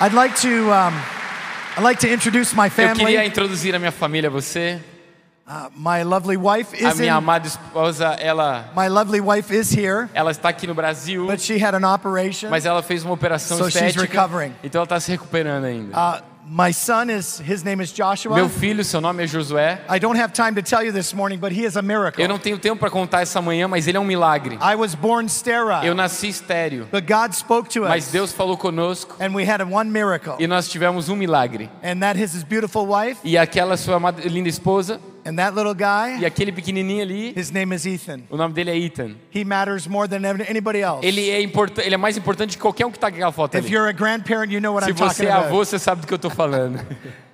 I'd like to um, I'd like to introduce my family. Eu queria introduzir a minha família a você. Uh, my lovely wife is A minha in, amada esposa, ela, my lovely wife is here, ela está aqui no Brasil, but she had an operation. mas ela fez uma operação So she's recovering. então ela está se recuperando ainda. Uh, my son is his name is Joshua. Meu filho, seu nome é Josué. I don't have time to tell you this morning, but he is a miracle. Eu não tenho tempo para contar essa manhã, mas ele é um milagre. I was born Eu sterile, nasci estéreo, but God spoke to mas us, Deus falou conosco and we had one miracle, e nós tivemos um milagre. and that is his beautiful wife, E aquela sua linda esposa and that little guy, e aquele pequenininho ali, his name is Ethan. o nome dele é Ethan. He matters more than anybody else. Ele é importante, ele é mais importante que qualquer um que está aquela foto If ali. you're a grandparent, you know what Se I'm talking você é avô, você sabe do que eu estou falando.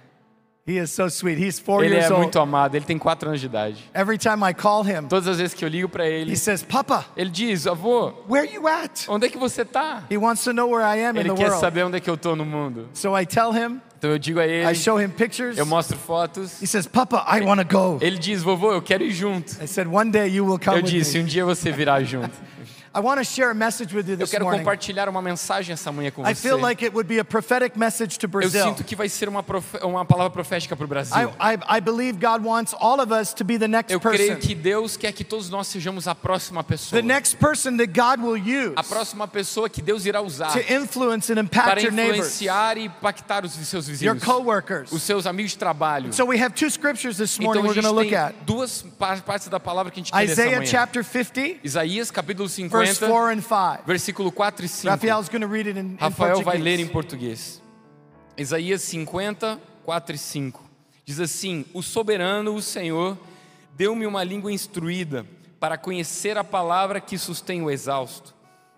He is so sweet. He's four Ele years é old. muito amado, ele tem 4 anos de idade. Every time I call him, Todas as vezes que eu ligo para ele, he says, Papa, ele diz: "Avô, where are you at? onde é que você tá?" He wants to know where I am in Ele the quer world. saber onde é que eu tô no mundo. So I tell him, Então eu digo a ele, I show him pictures. eu mostro fotos. He says, Papa, I want to go. Ele diz: "Vovô, eu quero ir junto." I said, one day you will come Eu disse. "Um dia você virá junto." I want to share a message with you Eu this quero morning. compartilhar uma mensagem essa manhã com I você. feel like it would be a prophetic message to Eu Brazil. sinto que vai ser uma, uma palavra profética para o Brasil. I, I, I believe God wants all of us to be the next Eu creio person. que Deus quer que todos nós sejamos a próxima pessoa. The next person that God will use A próxima pessoa que Deus irá usar to influence and para impact your neighbors, influenciar e impactar os seus your vizinhos, os seus amigos de trabalho. So we have two scriptures this morning Então a we're going to gente look tem at. duas pa- partes da palavra que a gente quer ler essa Isaiah manhã. chapter 50, Isaías capítulo verse 50, 4 and 5. versículo 4 e 5. Rafael's going to read it in, in Rafael vai ler em português. Isaías 50, 4 e 5. Diz assim: O soberano, o Senhor, deu-me uma língua instruída para conhecer a palavra que sustém o exausto.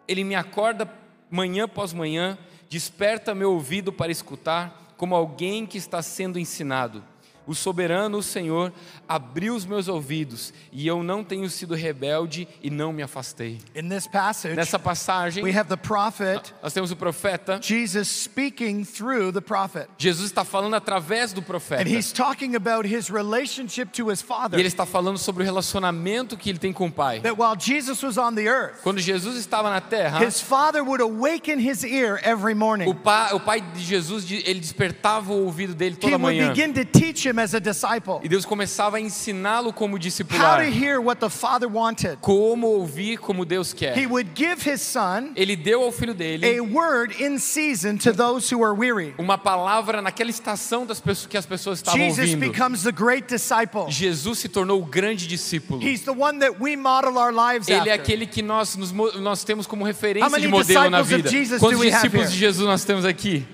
Ele me acorda manhã após manhã, desperta meu ouvido para escutar, como alguém que está sendo ensinado. O soberano, o Senhor, abriu os meus ouvidos, e eu não tenho sido rebelde e não me afastei. In this passage, Nessa passagem, we have the prophet nós temos o profeta Jesus speaking through the prophet. Jesus está falando através do profeta. And he's talking about his relationship to his E father. ele está falando sobre o relacionamento que ele tem com o Pai. That while Jesus was on the earth, Quando Jesus estava na terra, his father would awaken his ear every o morning. pai, o pai de Jesus, ele despertava o ouvido dele He toda would manhã. begin to teach him as a disciple E Deus começava a ensiná-lo como how discipular. to hear what the father wanted. Como ouvir como Deus He quer. would give his son Ele deu ao filho dele a word in season to those who are weary. uma palavra naquela estação das pessoas, que as pessoas estavam Jesus ouvindo. becomes the great disciple. Jesus se tornou o grande discípulo. He's the one that we model our lives Ele é aquele que nós, nos nós temos como How referência de modelo na vida. Quantos discípulos de Jesus nós temos aqui?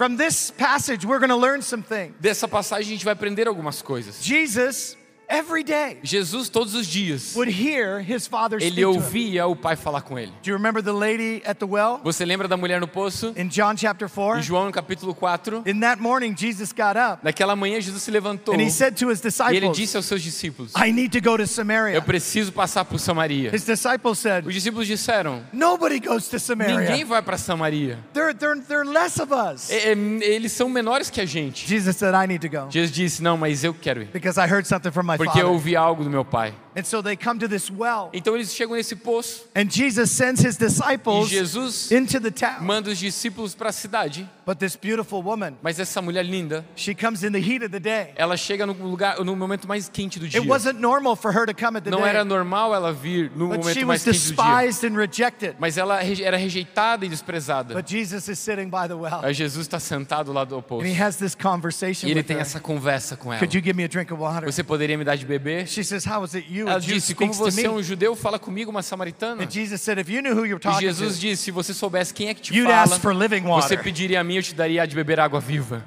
From this passage, we're going to learn some things. Dessa passagem a gente vai aprender algumas coisas. Jesus, every day, Jesus todos os dias would hear his father ele ouvia o pai falar com ele. Do you remember the lady at the well Você lembra da mulher no poço? in John chapter 4? Em João no capítulo 4, In that morning, Jesus got up naquela manhã Jesus se levantou and he said to his e ele disciples, disse aos seus discípulos: I need to go to Eu Samaria. preciso passar por Samaria. His disciples said, Os discípulos disseram: Nobody goes to Ninguém Samaria. vai para Samaria. They're, they're, they're less of us. É, Eles são menores que a gente. Jesus said, I need to go Jesus disse: Não, mas eu quero ir. because I heard something from my Porque eu ouvi algo do meu pai. And so they come to this well, Então eles chegam nesse poço and Jesus sends his e disciples Jesus into the town. manda os discípulos para a cidade. But this beautiful woman, Mas essa mulher linda, she comes in the heat of the day. ela chega no lugar, no momento mais quente do dia. It wasn't normal for her to come at the Não era day, normal ela vir no but she momento was mais quente do dia. despised and rejected. Mas ela era rejeitada e desprezada. But Jesus is sitting by the well, Aí Jesus está sentado lá do oposto. and he has this conversation E ele with tem her. essa conversa com ela. Could you give me a drink of water? Você poderia me dar de beber? She says, How is it you? Ela disse: Como você é um judeu, fala comigo, uma samaritana. And Jesus said, If you knew who you're E talking Jesus to, disse: Se você soubesse quem é que te fala, você pediria a mim, eu te daria de beber água viva.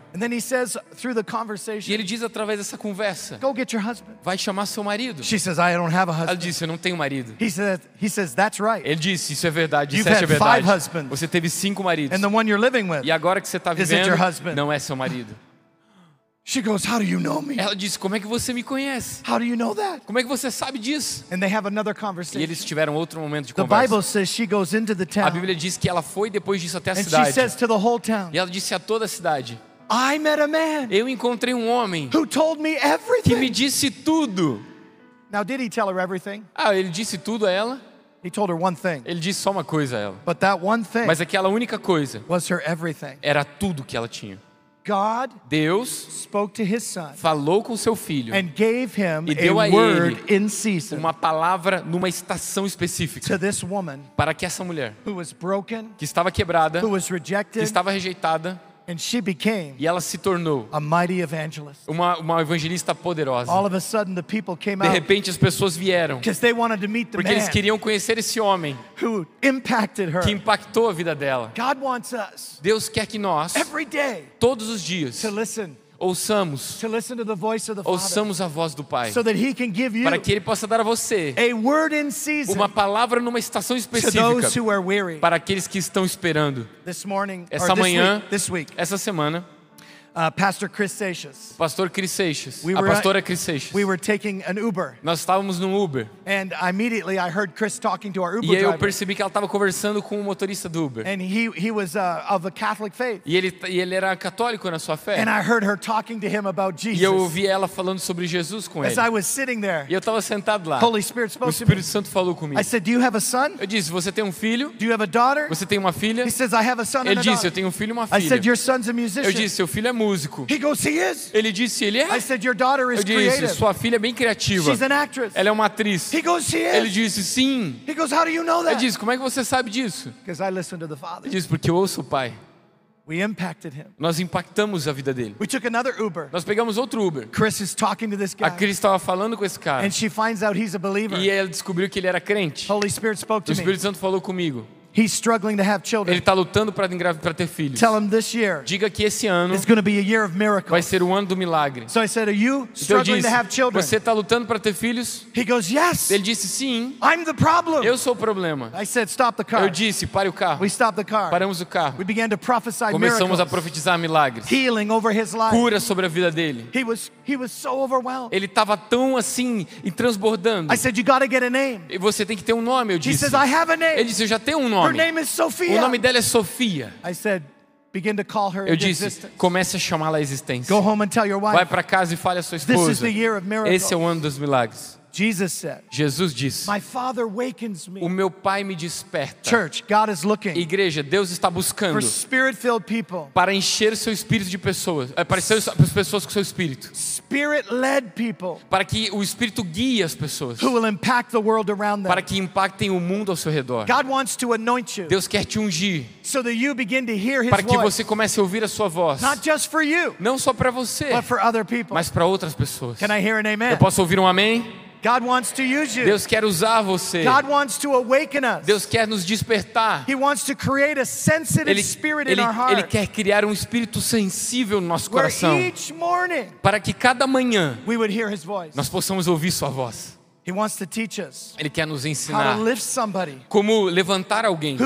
E ele diz através dessa conversa: Go get your husband. Vai chamar seu marido. She says, I don't have a Ela disse: Eu não tenho marido. Ele disse: Isso é verdade, isso é verdade. Você teve cinco maridos. And the one you're living with. E agora que você está vivendo, your husband. não é seu marido. She goes, How do you know me? Ela disse: Como é que você me conhece? How do you know that? Como é que você sabe disso? And they have another E conversation. eles tiveram outro momento de The conversa. Bible says she goes into the A town Bíblia diz que ela foi depois disso até a and she cidade. says to the whole town, E ela disse a toda a cidade: I met a man Eu encontrei um homem who told me que me everything. disse tudo. Now, did he tell her everything? Ah, ele disse tudo a ela? He told her one thing, Ele disse só uma coisa a ela. but that one thing Mas aquela única coisa was her everything. era tudo que ela tinha. God Deus spoke to his son falou com seu filho and gave him E deu a ele in season uma palavra numa estação específica to this woman para que essa mulher, who was broken, que estava quebrada, who was que rejected, estava rejeitada, and she became e ela se tornou a mighty evangelist. uma, uma evangelista poderosa. All of a sudden, the people came De repente as pessoas vieram because they wanted to meet the porque eles man queriam conhecer esse homem who impacted her. que impactou a vida dela. God wants us Deus quer que nós, every day todos os dias, to listen, ouçamos, to listen to the voice of the Father, ouçamos a voz do Pai, so that He can give you para que Ele possa dar a você a word in season uma palavra numa estação to específica those who are weary. para aqueles que estão esperando. This morning, Essa manhã, week, this week, essa semana, uh, Pastor Chris Seixas, o pastor Cris Seixas, We a were- pastora Cris Seixas, we were taking an Uber, nós estávamos no Uber and immediately I heard Chris talking to our Uber e aí eu driver, percebi que ela estava conversando com o motorista do Uber. and he he was uh, of a Catholic faith, E ele, e ele era católico na sua fé. and I heard her talking to him about E eu Jesus. ouvi ela falando sobre Jesus com As ele. I was sitting there, E eu estava sentado lá. Holy Spirit O spoke to me. Espírito Santo falou comigo. I said, "Do you have a son? Eu disse: Você tem um filho? Do you have a daughter?" Você tem uma filha? He says, "I have a son and Ele a disse: daughter." Eu tenho um filho e uma I said, filha. "Your son's a Eu musician." disse: Seu filho é músico. He goes. Ele disse: Ele é. I said, "Your daughter is Eu disse. Sua filha é bem criativa. She's an actress." Ela é uma atriz. He goes, "She Ele is." disse: Sim. Goes, "How do you know that?" disse: Como é que você sabe disso? Ele disse: Porque eu ouço o Pai. We impacted him. Nós impactamos a vida dele. We took another Uber. Nós pegamos outro Uber. Chris is talking to this A guy, Cris estava falando com esse cara. and she finds out he's a believer. E ela descobriu que ele era crente. Holy Spirit spoke O to. Espírito Santo falou comigo. He's struggling to have Ele children. está lutando para ter filhos. Tell him this year Diga que esse ano to be a year of vai miracles. ser o ano do milagre. So I said, Are you Então eu struggling disse: to have children? Você está lutando para ter filhos? He goes, Yes, Ele disse: Sim. I'm the problem. Eu sou o problema. I said, Stop the Eu car. disse: Pare o carro. We stopped the car. Paramos o carro. We began to prophesy Começamos a miracles, profetizar milagres. healing over his life. Cura sobre a vida dele. He was, he was so overwhelmed. Ele estava tão assim e transbordando. I said, You get a name. E você tem que ter um nome, eu He disse. says, I have a Ele name. disse: Eu já tenho um Her nome. name is O nome dela é Sofia. I said, Begin to call her Eu disse. Comece a chamá-la à existência. Go home and tell your Vai wife. para casa e fale à sua This is esposa. the year of miracles. Esse é o ano dos milagres. Jesus disse: My Father wakens O me. meu Pai me desperta. Church, God is looking Igreja, Deus está for buscando people, para encher seu espírito de pessoas, é, para encher as pessoas com seu espírito, people para que o espírito guie as pessoas, who will impact the world around para que impactem o mundo ao seu redor. God wants to anoint you Deus quer te ungir so that you begin to hear His para que você comece a ouvir a sua voz, not just for you, não só para você, but for other people. mas para outras pessoas. Can I hear an amen? Eu posso ouvir um amém? God wants to use you. Deus quer usar você. God wants to awaken us. Deus quer nos despertar. He wants to create a sensitive Ele, spirit ele, in our ele heart. quer criar um espírito sensível no nosso Where coração, each morning para que cada manhã we would hear His voice. nós possamos ouvir sua voz. He wants to teach us Ele quer nos how ensinar to lift somebody como levantar alguém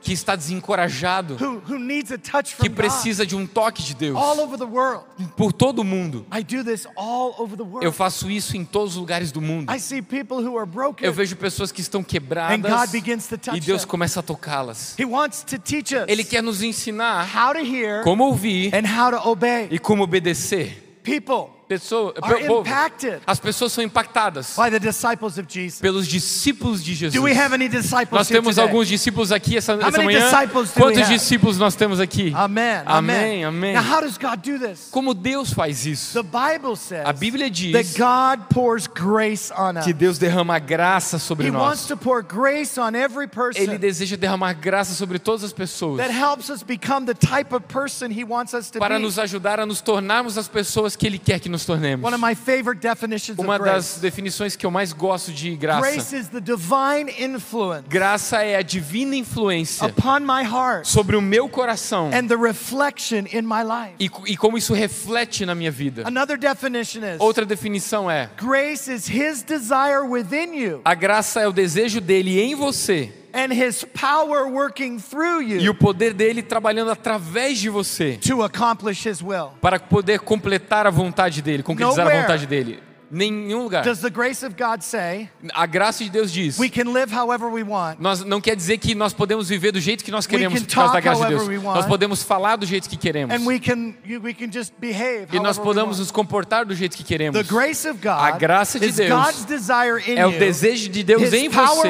que está desencorajado, who, who needs a touch que precisa de um toque de Deus all over the world. por todo o mundo. I do this all over the world. Eu faço isso em todos os lugares do mundo. I see people who are broken. Eu vejo pessoas que estão And quebradas God begins to touch e Deus them. começa a tocá-las. He wants to teach us Ele quer nos ensinar how to hear como ouvir and how to obey. e como obedecer. People Pessoa, are pe- povo, impacted as pessoas são impactadas by the disciples of Jesus. pelos discípulos de Jesus. Do we have any disciples Nós here temos today? alguns discípulos aqui essa, essa manhã. Quantos discípulos nós temos aqui? Amen. Amém, amém. Now, how does God do this? Como Deus faz isso? The Bible says A Bíblia that diz God pours grace on us. que Deus derrama graça sobre He wants nós. to pour grace on every person Ele deseja derramar graça sobre todas as pessoas that helps us become the type of person He wants us to para be. nos ajudar a nos tornarmos as pessoas que Ele quer que nos tornemos. One of my favorite definitions Uma of das grace. definições que eu mais gosto de graça. Grace is the divine influence Graça é a divina influência upon my heart sobre o meu coração and the reflection in my life. e, e como isso reflete na minha vida. Another definition is Outra definição é: grace is His desire within you a graça é o desejo dele em você and His power working through e you o poder dele trabalhando através de você to accomplish His will. para poder completar a vontade dele, concretizar a Nowhere. vontade dele. Nenhum lugar. does the grace of God say A graça de Deus diz. we can live however we want. Nós não quer dizer que nós podemos viver do jeito que nós queremos can por causa da graça de Deus. Nós podemos falar do jeito que queremos. And we can we can just behave E nós podemos nos comportar do jeito que queremos. The grace of God A graça de Deus God's desire in É o desejo de Deus His em você.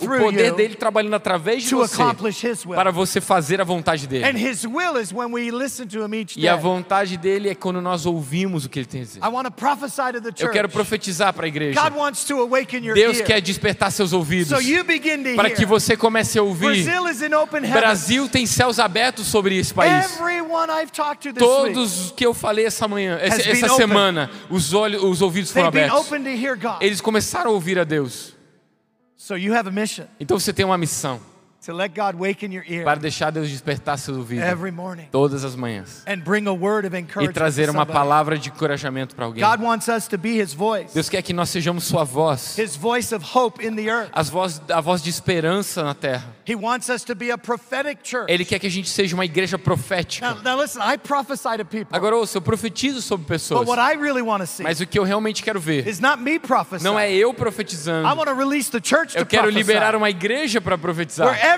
O poder dele trabalhando através de você para você fazer a vontade And dele. His will is when we listen to Him each E a day. vontade dele é quando nós ouvimos o que ele tem a dizer. I want to prophesy to the Eu quero profetizar para a igreja. Deus quer despertar seus ouvidos para que você comece a ouvir. Brasil tem céus abertos sobre esse país. Todos que eu falei essa manhã, essa, essa semana, os olhos, os ouvidos foram abertos. Eles começaram a ouvir a Deus. So you have a mission Então você tem uma missão to let God waken your ear para deixar Deus despertar seus ouvidos every morning todas as manhãs and bring a word of e encouragement trazer to uma palavra de encorajamento para alguém. God wants us to be His voice, Deus quer que nós sejamos sua voz, His voice of hope in the earth. as voz, a voz de esperança na terra. He wants us to be a prophetic church. Ele quer que a gente seja uma igreja profética. Now, now listen, I prophesy to people, Agora ouça, eu profetizo sobre pessoas, but what I really want to see mas o que eu realmente quero ver is not me prophesying. não é eu I profetizando. want to release the church Eu to quero prophesy, liberar uma igreja para where profetizar. becomes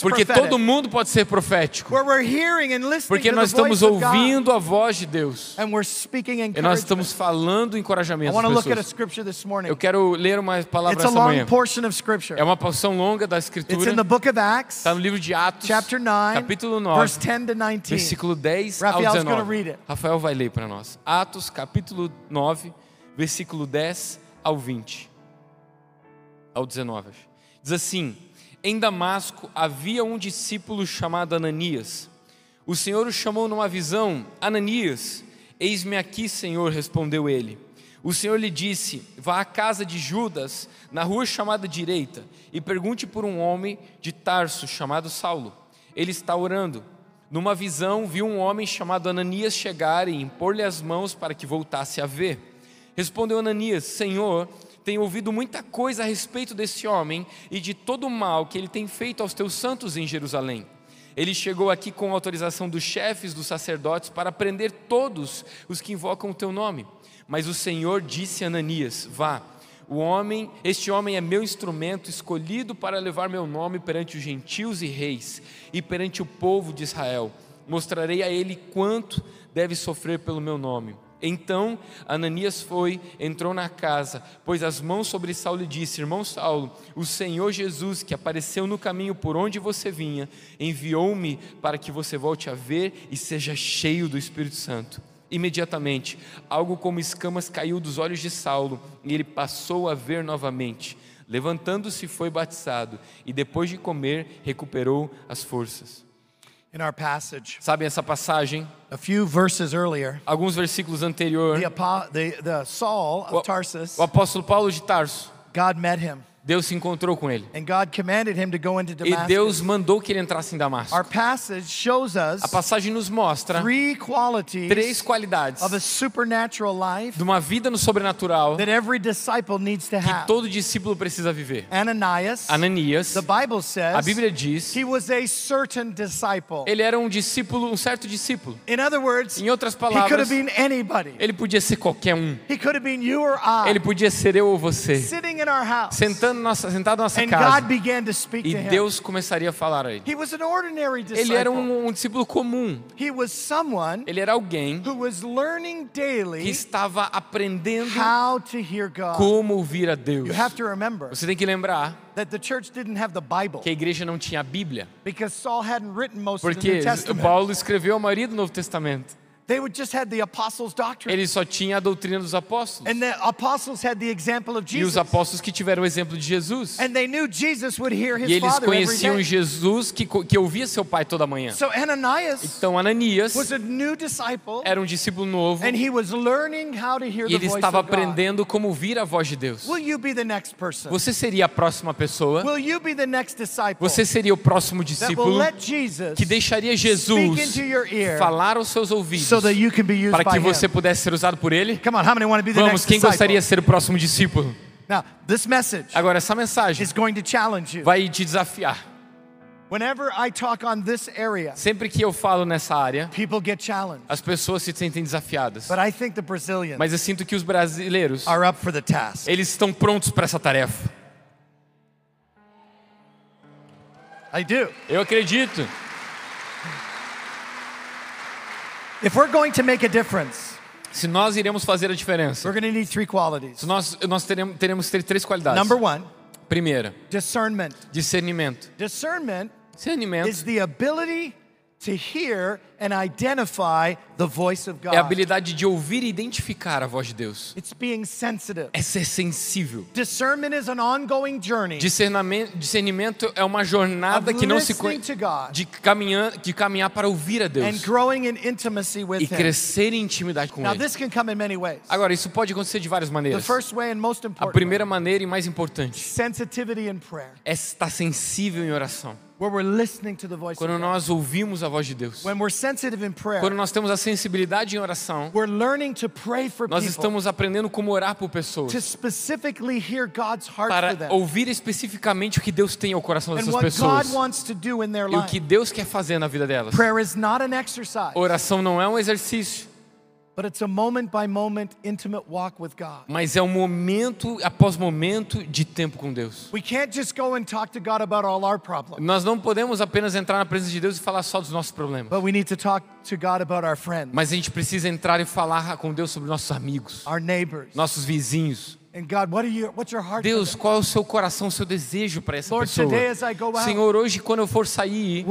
Porque todo mundo pode ser profético. where we're hearing and listening Porque nós estamos ouvindo a voz de Deus. and we're speaking E nós estamos falando I encorajamento want to às look at a pessoas. scripture this morning. Eu quero ler uma palavra It's a essa manhã. portion of scripture. É uma porção longa da escritura. in the book of Acts, Está no livro de Atos, chapter 9, capítulo verse 9, 10 to 19. versículo 10 Raphael's ao gonna 19. read it. Rafael vai ler para nós. Atos, capítulo 9, versículo 10 ao 20. Ao 19. Diz assim: Em Damasco havia um discípulo chamado Ananias. O Senhor o chamou numa visão: Ananias, eis-me aqui, Senhor, respondeu ele. O Senhor lhe disse: Vá à casa de Judas, na rua chamada direita, e pergunte por um homem de Tarso chamado Saulo. Ele está orando. Numa visão, viu um homem chamado Ananias chegar e impor-lhe as mãos para que voltasse a ver. Respondeu Ananias: Senhor, tenho ouvido muita coisa a respeito desse homem e de todo o mal que ele tem feito aos teus santos em Jerusalém. Ele chegou aqui com autorização dos chefes dos sacerdotes para prender todos os que invocam o teu nome. Mas o Senhor disse a Ananias: Vá, o homem, este homem é meu instrumento escolhido para levar meu nome perante os gentios e reis e perante o povo de Israel. Mostrarei a ele quanto deve sofrer pelo meu nome. Então Ananias foi, entrou na casa, pôs as mãos sobre Saulo e disse: Irmão Saulo, o Senhor Jesus, que apareceu no caminho por onde você vinha, enviou-me para que você volte a ver e seja cheio do Espírito Santo. Imediatamente, algo como escamas caiu dos olhos de Saulo e ele passou a ver novamente. Levantando-se, foi batizado e depois de comer, recuperou as forças. In our passage, Sabem essa passagem? a few verses earlier, Alguns versículos anterior, the, the, the Saul of Tarsus, o apóstolo Paulo de Tarso, God met him, Deus se encontrou com ele. and God commanded him to go into E. Deus mandou que ele entrasse em Damasco. Our passage shows us A passagem nos mostra three qualities três qualidades of a supernatural life de uma vida no sobrenatural that every disciple needs to que have. todo discípulo precisa viver. Ananias, Ananias, the Bible says, a Bíblia diz, he was a certain disciple. ele era um discípulo, um certo discípulo. In other words, Em outras he could palavras, have been anybody. ele podia ser qualquer um. He could have been you or I, Ele podia ser eu ou você, house. Sentando nossa, sentado na nossa casa. God began to speak E. Deus começaria a falar a ele. He was an ordinary disciple. Ele era um, um discípulo comum. He was someone Ele era alguém who was learning que estava aprendendo how to hear God. como ouvir a Deus. Você tem que lembrar que a igreja não tinha a Bíblia, because Saul hadn't written most of the porque. Paulo escreveu a maioria do Novo Testamento. They would just had the apostles' doctrine. Ele só tinha a doutrina dos apóstolos. And the apostles had the example of E os apóstolos que tiveram o exemplo de Jesus. And they knew Jesus would hear his E eles conheciam. Jesus que, que ouvia seu pai toda manhã. So Ananias Então Ananias was a new disciple era um discípulo novo and he was learning how to hear e the ele voice estava aprendendo como ouvir a voz de Deus. Will you be the next person? Você seria a próxima pessoa? Will you be the next disciple Você seria o próximo discípulo que deixaria speak Jesus into your ear falar aos seus ouvidos para que você pudesse ser usado por ele? Come on, how many want to be the Vamos, quem gostaria de ser o próximo discípulo? Now, this message Agora, essa mensagem is going to challenge you. vai te desafiar. Whenever I talk on this area, Sempre que eu falo nessa área, people get challenged. as pessoas se sentem desafiadas. But I think the Brazilians Mas eu sinto que os brasileiros, are up for the task. eles estão prontos para essa tarefa. I do. Eu acredito. If we're going to make a difference, Se nós iremos fazer a diferença, we're going to need three qualities. se nós, nós teremos, teremos ter três qualidades. Number one, Primeira, discernment. discernimento. Discernment Discernimento is the ability to hear and identify the voice of é a God. habilidade de ouvir e identificar a voz de Deus. It's being sensitive. É ser sensível. Discernment is an ongoing journey Discernamento, discernimento é uma jornada que não se God De caminhar, de caminhar para ouvir a and Deus growing in intimacy e with Him. crescer em intimidade com Now, Ele. this can come in many ways. Agora, isso pode acontecer de várias The maneiras. first way and most A important primeira maneira e mais importante sensitivity in prayer, é estar sensível em oração. Quando nós ouvimos a voz de Deus. When we're sensitive in prayer, Quando nós temos a sensibilidade em oração, nós estamos aprendendo como orar por pessoas. Para ouvir especificamente o que Deus tem ao coração dessas pessoas. E o que Deus quer fazer na vida delas. Oração não é um exercício, mas é um momento após momento de tempo com Deus. We can't just go and talk to God about all our problems, Nós não podemos apenas entrar na presença de Deus e falar só dos nossos problemas. but we need to talk to God about our friends, Mas a gente precisa entrar e falar com Deus sobre nossos amigos, our neighbors. nossos vizinhos. And God, what are you what's your heart for Deus, qual é o seu coração, o seu desejo para essa pessoa? Senhor, hoje quando eu for sair,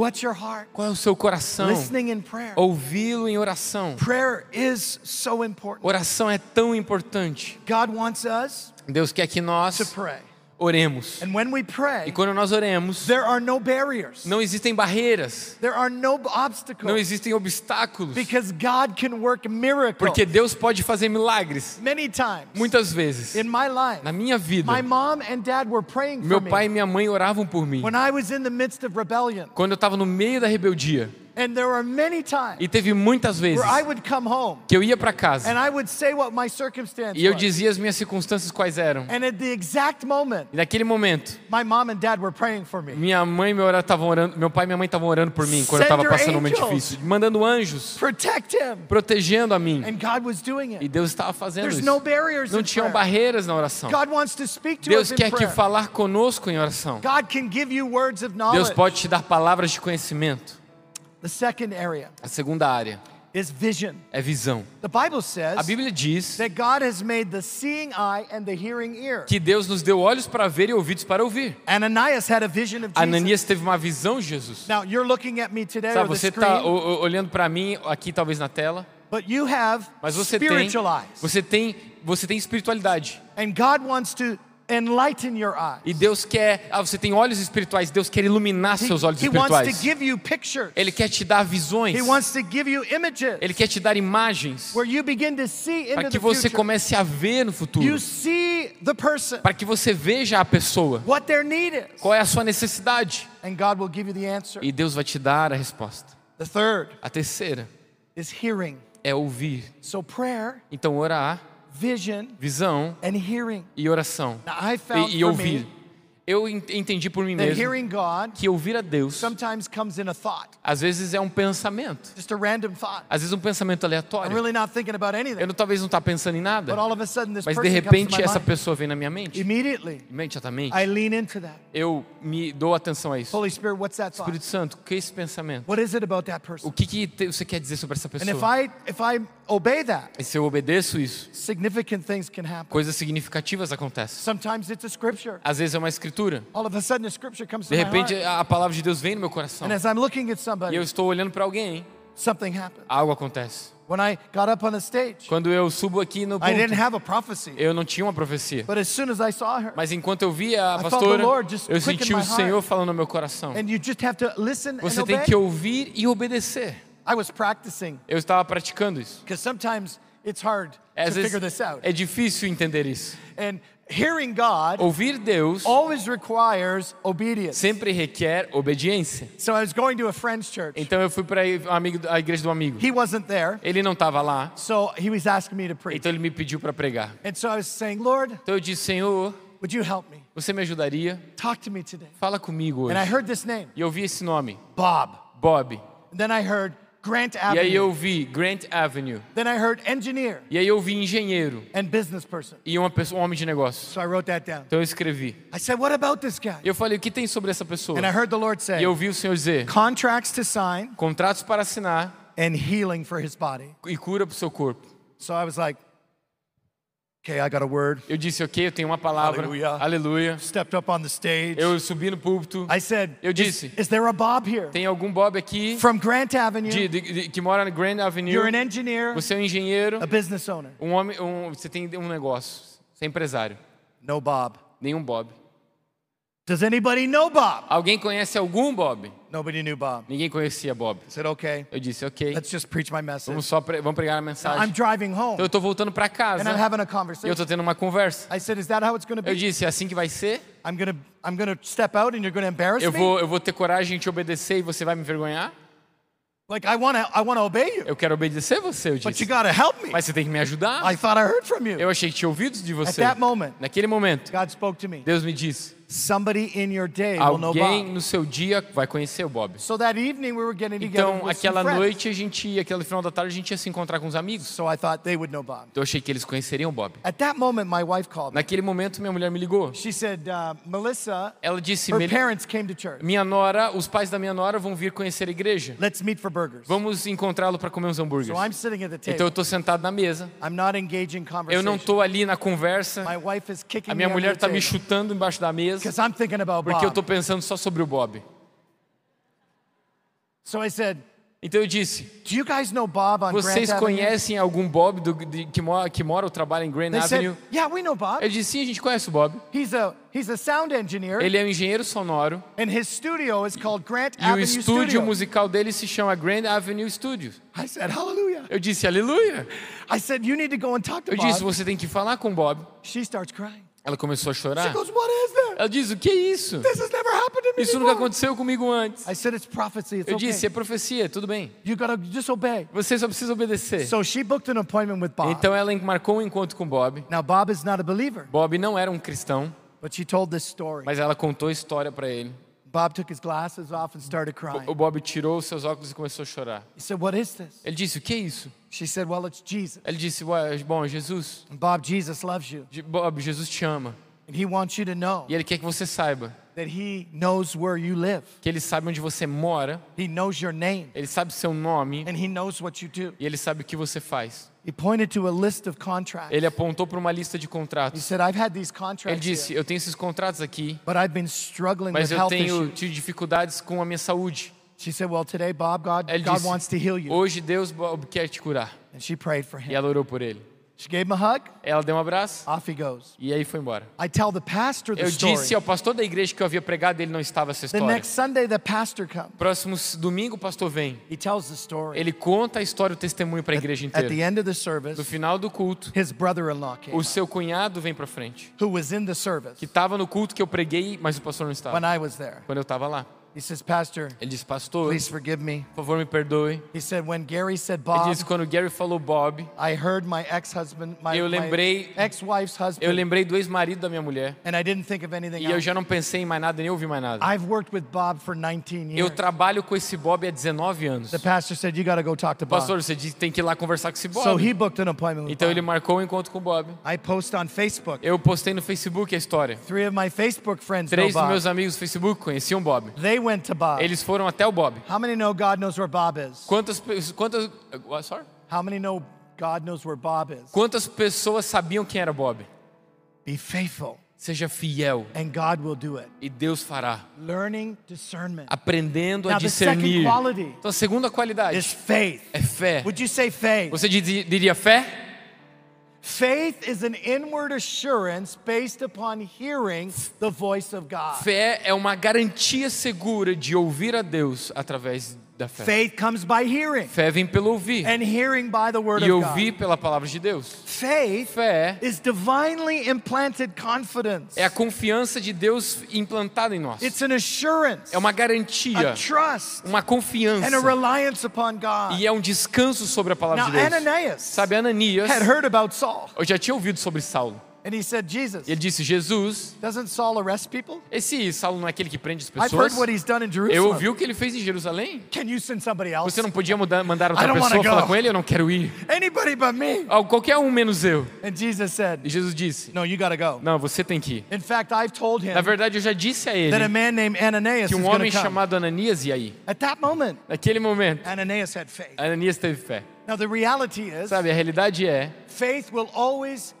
qual é o seu coração? Listening in prayer. Ouvi-lo em oração. Prayer is so important. Oração é tão importante. God wants us Deus quer que to nós pray. Oremos. And when we E pray, quando nós oremos, there are no barriers. não existem barreiras, There are no não obstacles existem obstáculos, because God can work miracles porque Deus pode fazer milagres many times. muitas vezes. In my life, Na minha vida, my mom and dad were praying for meu me pai e minha mãe oravam por mim. when I was in the midst of rebellion. Quando eu estava no meio da rebeldia, And there were many times e teve muitas vezes where I would come home que eu ia para casa and I would say what my circumstance e eu dizia as minhas circunstâncias quais eram. And at the exact moment, E naquele momento, my mom and dad were praying for me. minha mãe e meu, orando, meu pai e minha mãe estavam orando por mim quando eu estava passando um momento difícil, mandando anjos, Protect him. protegendo a mim. And God was doing E it. Deus estava fazendo There's isso. no barriers Não in tinham prayer. barreiras na oração. God wants to speak to Deus quer que falar conosco em oração. God can give you words of Deus pode te dar palavras de conhecimento. The second area A segunda área is vision. é visão. The Bible A says Bíblia diz that God has made the seeing eye and the hearing ear. que Deus nos deu olhos para ver e ouvidos para ouvir. Ananias had a vision of Jesus. Ananias teve uma visão de Jesus. Now you're looking at me today Sabe, or the você está olhando para mim aqui talvez na tela, but you have mas você tem, spiritual eyes. você tem, você tem espiritualidade. And God wants to enlighten your eyes. E Deus quer, ah, você tem olhos espirituais, Deus quer iluminar He, seus olhos he wants to espirituais. give you pictures. Ele quer te dar visões. He wants to give you images Ele quer te dar imagens where you begin to see into para que the você future. comece a ver no futuro, You see the person, para que você veja a pessoa, what their need is, qual é a sua necessidade, and God will give you the answer. e Deus vai te dar a resposta. The third A terceira is hearing. é ouvir. So prayer, Então orar, visão and hearing. e oração e, e for ouvir. Eu en- entendi por mim mesmo que ouvir a Deus às vezes é um pensamento, às vezes um pensamento aleatório. Eu não, talvez não tá pensando em nada, mas de repente essa pessoa vem na minha mente. Imediatamente I lean into that. eu me dou atenção a isso. Espírito Santo, o que é esse pensamento? O que, que você quer dizer sobre essa pessoa? I if I obey that, E se eu obedeço isso, significant things can happen. coisas significativas acontecem. Sometimes it's a scripture. Às vezes é uma escritura. All of a sudden, a scripture comes to De repente a palavra de Deus vem no meu coração. And as I'm looking at E eu estou olhando para alguém, algo acontece. When I got up on the stage, Quando eu subo aqui no I didn't púlpito, have a prophecy. eu não tinha uma profecia. But as soon as I saw her, Mas enquanto eu via a pastora, eu senti o. Senhor falando no meu coração. Você tem que ouvir e obedecer. I was practicing Eu estava praticando isso. Às vezes é difícil entender isso. Hearing God Ouvir Deus always requires obedience. sempre requer obediência. So I was going to a friend's church. Então eu fui para a igreja do amigo. He wasn't there, Ele não estava lá, so he was asking me to preach. então ele me pediu para pregar. And so I was saying, Lord, Então eu disse, Senhor, would you help me? Você me ajudaria? Talk to me today. Fala comigo hoje. And I heard this name, E eu vi esse nome, Bob. Bob. And then I heard Grant E aí eu Avenue. vi Grant Avenue. Then I heard engineer E aí eu vi engenheiro and business person. e uma pessoa, um homem de negócios. So I wrote that down. Então eu escrevi. I said, what about this guy? E eu falei, o que tem sobre essa pessoa? And I heard the Lord E say, eu vi o Senhor dizer, contracts to sign contratos para assinar and healing for his body. e cura para o seu corpo. So I was like, okay, I got a word. Eu disse, ok, eu tenho uma palavra. Aleluia. Stepped up on the stage. Eu subi no púlpito. I said, Eu disse, is there a Bob here? tem algum Bob aqui From Grant Avenue. de- de- de- que mora na Grand Avenue? You're an engineer, Você é um engenheiro, a business owner. um homem, um, você tem um negócio, você é empresário. No Bob. Nenhum Bob. Does anybody know Bob? Alguém conhece algum Bob? Nobody knew Bob. Ninguém conhecia Bob. I said, okay, Eu disse, ok, let's just preach my message. vamos só pre- vamos pregar a I'm mensagem. driving home Então eu estou voltando para and I'm casa having a e eu conversation. estou tendo uma conversa. I said, is that how it's going to Eu be? disse, é assim que vai ser? I'm to I'm to step out and you're to embarrass Eu me? vou, eu vou ter coragem de te obedecer e você vai me envergonhar? Like I want to I want to obey you. Eu quero obedecer você, eu But you disse. got to help me. Mas você tem que me ajudar. I thought I heard from you. Eu achei que tinha ouvido de At você. that moment, Naquele momento, God spoke to me. Deus me disse: Somebody in your day will know alguém Bob. no seu dia vai conhecer o Bob. So that evening we were getting together Então, with some aquela friends. noite a gente ia, aquele final da tarde a gente ia se encontrar com os amigos. So I thought they would know Bob. Então eu achei que eles conheceriam o Bob. At that moment, my wife called me. Naquele momento minha mulher me ligou. She said, uh, Melissa, Ela disse: her "Mel- parents came to church. minha nora, os pais da minha nora vão vir conhecer a igreja. Let's meet for burgers. Vamos encontrá-lo para comer uns hambúrgueres. So I'm sitting at the Então eu table. estou sentado na mesa. I'm not engaging Eu conversation. não estou ali na conversa. My wife is kicking A me minha under mulher the está me table chutando embaixo da mesa I'm thinking about porque eu Bob. estou pensando só sobre o Bob. So I said, Então eu disse: do you guys know Bob on Vocês Grant Avenue? conhecem algum Bob do- de- que, mora, que mora ou trabalha em Grand They Avenue? said, yeah, we know Bob. Eu disse: Sim, a gente conhece o Bob. He's a he's a sound engineer, Ele é um engenheiro sonoro and his studio is called Grant e o Avenue estúdio Studio. musical dele se chama Grand Avenue Studios. I said, hallelujah. Eu disse: Aleluia. I said, you need to go and talk to Eu disse: Bob. Você tem que falar com o Bob. She starts crying. Ela começou a She chorar. goes, what is that? Ela disse: O que é isso? This has never happened to me Isso nunca aconteceu comigo antes. I said, it's prophecy. It's Eu okay. disse: É profecia, tudo bem. You gotta just obey. Você só precisa obedecer. So she booked an appointment with Bob. Então ela marcou um encontro com Bob. Now Bob is not a believer, Bob não era um cristão, but she told this story. mas ela contou a história para ele. Bob took his glasses off and started crying. O Bob tirou seus óculos e começou a chorar. He said, "What is this?" Ele disse: O que é isso? She said, "Well, it's Jesus." Ele disse: "Ué, Bom, Jesus, And Bob, Jesus loves you, Bob, Jesus te ama. and He wants you to know E Ele quer que você saiba that He knows where you live. que Ele sabe onde você mora, He knows your name, Ele sabe seu nome and He knows what you do. e Ele sabe o que você faz. He pointed to a list of contracts. Ele apontou para uma lista de He contratos. said, "I've had these Ele contracts, disse: Eu tenho esses contratos aqui, but I've been struggling with mas eu tenho issues." tido dificuldades com a minha saúde. She said, "Well, today, Bob, God, Ele God disse: wants to heal you." Hoje Deus Bob, quer te curar. And she prayed for E him. ela orou por ele. She gave him a hug. Ela deu um abraço Off he goes. e aí foi embora. I tell the pastor the Eu disse ao pastor da igreja que eu havia pregado, ele não estava essa The história. next Sunday, the pastor comes. Próximo domingo o pastor vem. He tells the story. Ele conta a história, o testemunho para a igreja At the inteira. end of the No service, final do culto, his brother-in-law came, o seu cunhado vem para frente, who was in the service que estava no culto que eu preguei, mas o pastor não estava. when I was there. Quando eu estava lá, He says, Pastor, ele disse: Pastor, please forgive me. por favor me perdoe. He said, when Gary said Ele Bob, disse: Quando Gary falou Bob, I heard my ex-husband, my, Eu my lembrei- eu husband, lembrei do ex-marido da minha mulher and I didn't think of anything e eu else. já não pensei em mais nada, nem ouvi mais nada. I've worked with Bob for 19 Eu years. trabalho com esse Bob há 19 anos. The pastor said, you go talk to Bob. Pastor, você disse tem que ir lá conversar com esse So Bob. he booked an appointment with Então ele Bob. marcou um encontro com o Bob. I post on Facebook. Eu postei no Facebook a história. Three of my Facebook friends Três dos meus amigos do Facebook conheciam Bob. They went to Bob. Eles foram até o Bob. How many know God knows where Bob is? Quantas, quantas, what, sorry? How many know God knows where Bob is? Quantas pessoas sabiam quem era Bob? Be faithful, Seja fiel and God will do it. e Deus fará. Learning discernment Aprendendo a Now, the second discernir. quality Então a segunda is qualidade faith. é fé. Would you say faith? Você diria fé? Faith is an inward assurance based upon hearing the voice of God. Fé é uma garantia segura de ouvir a Deus através da fé. Faith comes by hearing, Fé vem pelo ouvir and hearing by the word e of ouvir God. pela palavra de Deus. Faith Fé is divinely implanted confidence. é a confiança de Deus implantada em nós. It's an assurance, É uma a garantia, trust, uma confiança and a reliance upon God. e é um descanso sobre a palavra Now, de Deus. Ananias Sabe, Ananias, had heard about Saul. eu já tinha ouvido sobre Saulo. And he said, Jesus, ele disse: Jesus, doesn't Saul arrest people? esse Saulo não é aquele que prende as I've pessoas? heard what he's done in Eu Jerusalem. ouvi o que ele fez em Jerusalém. Can you send somebody else? Você não podia mudar, mandar I outra don't wanna pessoa falar go. com ele? Eu não quero ir. Anybody but me. Ah, Qualquer um menos eu. And Jesus said, E Jesus disse: No, you got to go. Não, você tem que ir. In fact, I've told him Na verdade, eu já disse a ele that a man named Ananias que is um going homem come. chamado Ananias ia ir. At that moment, Naquele momento, Ananias had faith. Ananias teve fé. Now, the reality is, Sabe, a realidade é, faith will always